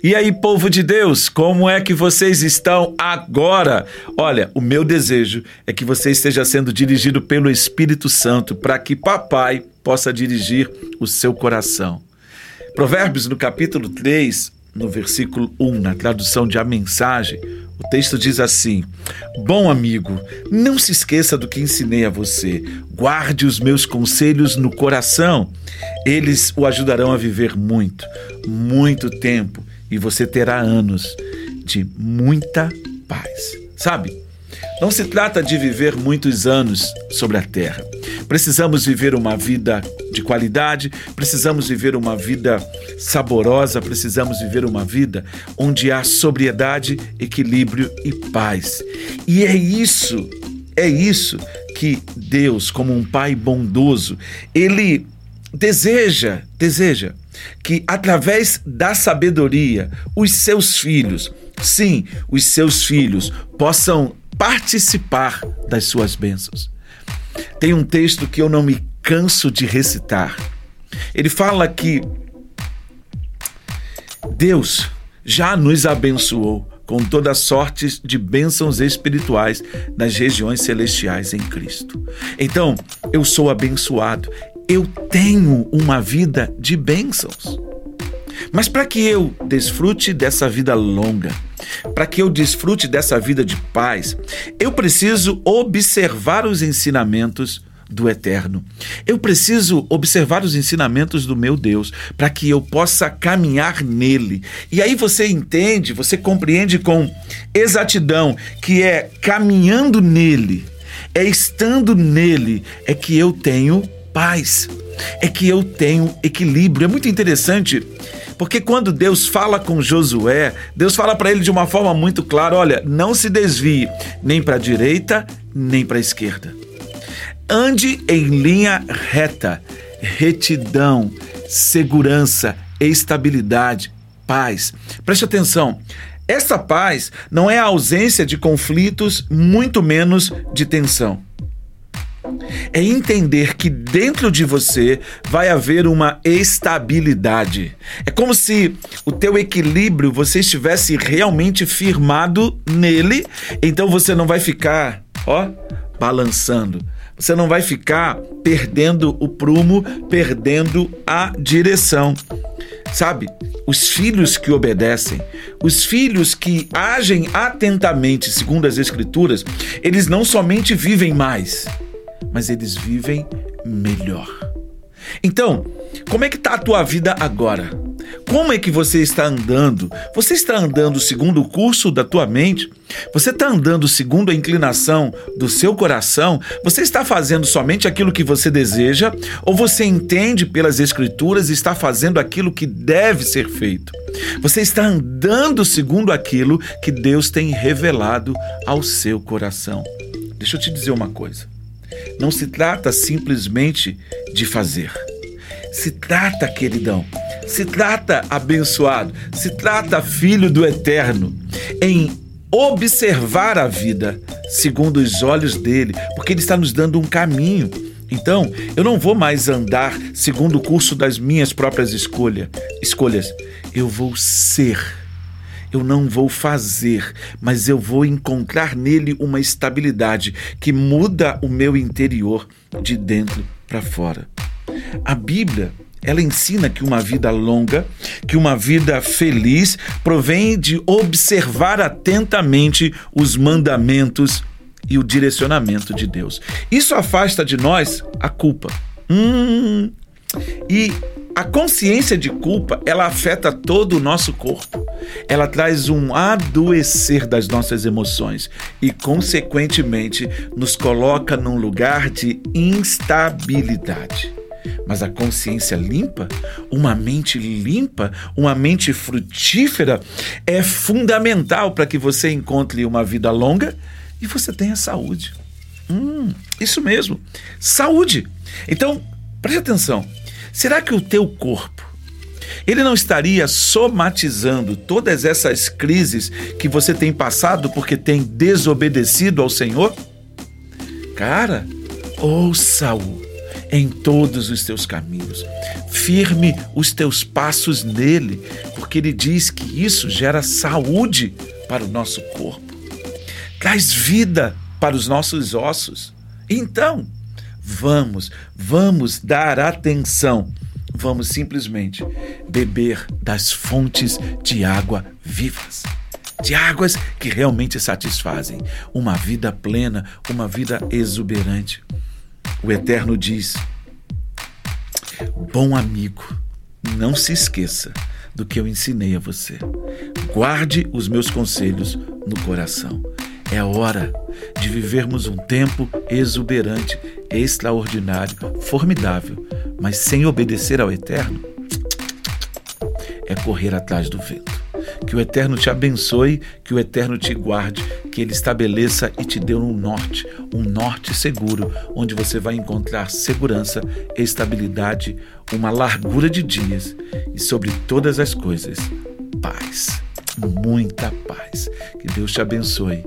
E aí, povo de Deus, como é que vocês estão agora? Olha, o meu desejo é que você esteja sendo dirigido pelo Espírito Santo para que papai possa dirigir o seu coração. Provérbios, no capítulo 3, no versículo 1, na tradução de A Mensagem, o texto diz assim: Bom amigo, não se esqueça do que ensinei a você. Guarde os meus conselhos no coração. Eles o ajudarão a viver muito, muito tempo e você terá anos de muita paz. Sabe? Não se trata de viver muitos anos sobre a terra. Precisamos viver uma vida de qualidade, precisamos viver uma vida saborosa, precisamos viver uma vida onde há sobriedade, equilíbrio e paz. E é isso, é isso que Deus, como um pai bondoso, ele deseja, deseja que através da sabedoria os seus filhos, sim, os seus filhos possam participar das suas bênçãos. Tem um texto que eu não me canso de recitar. Ele fala que Deus já nos abençoou com toda sorte de bênçãos espirituais nas regiões celestiais em Cristo. Então, eu sou abençoado, eu tenho uma vida de bênçãos. Mas para que eu desfrute dessa vida longa, para que eu desfrute dessa vida de paz, eu preciso observar os ensinamentos do Eterno. Eu preciso observar os ensinamentos do meu Deus para que eu possa caminhar nele. E aí você entende, você compreende com exatidão que é caminhando nele, é estando nele, é que eu tenho paz, é que eu tenho equilíbrio. É muito interessante porque quando Deus fala com Josué, Deus fala para ele de uma forma muito clara: olha, não se desvie nem para a direita nem para a esquerda. Ande em linha reta, retidão, segurança, estabilidade, paz. Preste atenção. Essa paz não é a ausência de conflitos, muito menos de tensão é entender que dentro de você vai haver uma estabilidade. É como se o teu equilíbrio você estivesse realmente firmado nele, então você não vai ficar, ó, balançando. Você não vai ficar perdendo o prumo, perdendo a direção. Sabe? Os filhos que obedecem, os filhos que agem atentamente segundo as Escrituras, eles não somente vivem mais, mas eles vivem melhor. Então, como é que está a tua vida agora? Como é que você está andando? Você está andando segundo o curso da tua mente? Você está andando segundo a inclinação do seu coração? Você está fazendo somente aquilo que você deseja? Ou você entende pelas Escrituras e está fazendo aquilo que deve ser feito? Você está andando segundo aquilo que Deus tem revelado ao seu coração. Deixa eu te dizer uma coisa. Não se trata simplesmente de fazer. Se trata, queridão, se trata, abençoado, se trata, filho do eterno, em observar a vida segundo os olhos dele, porque ele está nos dando um caminho. Então, eu não vou mais andar segundo o curso das minhas próprias escolha, escolhas. Eu vou ser eu não vou fazer, mas eu vou encontrar nele uma estabilidade que muda o meu interior de dentro para fora. A Bíblia ela ensina que uma vida longa, que uma vida feliz, provém de observar atentamente os mandamentos e o direcionamento de Deus. Isso afasta de nós a culpa. Hum, e a consciência de culpa, ela afeta todo o nosso corpo. Ela traz um adoecer das nossas emoções e, consequentemente, nos coloca num lugar de instabilidade. Mas a consciência limpa, uma mente limpa, uma mente frutífera, é fundamental para que você encontre uma vida longa e você tenha saúde. Hum, isso mesmo, saúde. Então, preste atenção. Será que o teu corpo ele não estaria somatizando todas essas crises que você tem passado porque tem desobedecido ao Senhor? Cara, ouça-o. em todos os teus caminhos. Firme os teus passos nele, porque ele diz que isso gera saúde para o nosso corpo, traz vida para os nossos ossos. Então, vamos, vamos dar atenção. Vamos simplesmente beber das fontes de água vivas de águas que realmente satisfazem, uma vida plena, uma vida exuberante. O Eterno diz: Bom amigo, não se esqueça do que eu ensinei a você. Guarde os meus conselhos no coração. É hora de vivermos um tempo exuberante, extraordinário, formidável, mas sem obedecer ao Eterno é correr atrás do vento. Que o Eterno te abençoe, que o Eterno te guarde, que Ele estabeleça e te dê um norte, um norte seguro, onde você vai encontrar segurança, estabilidade, uma largura de dias e, sobre todas as coisas, paz. Muita paz. Que Deus te abençoe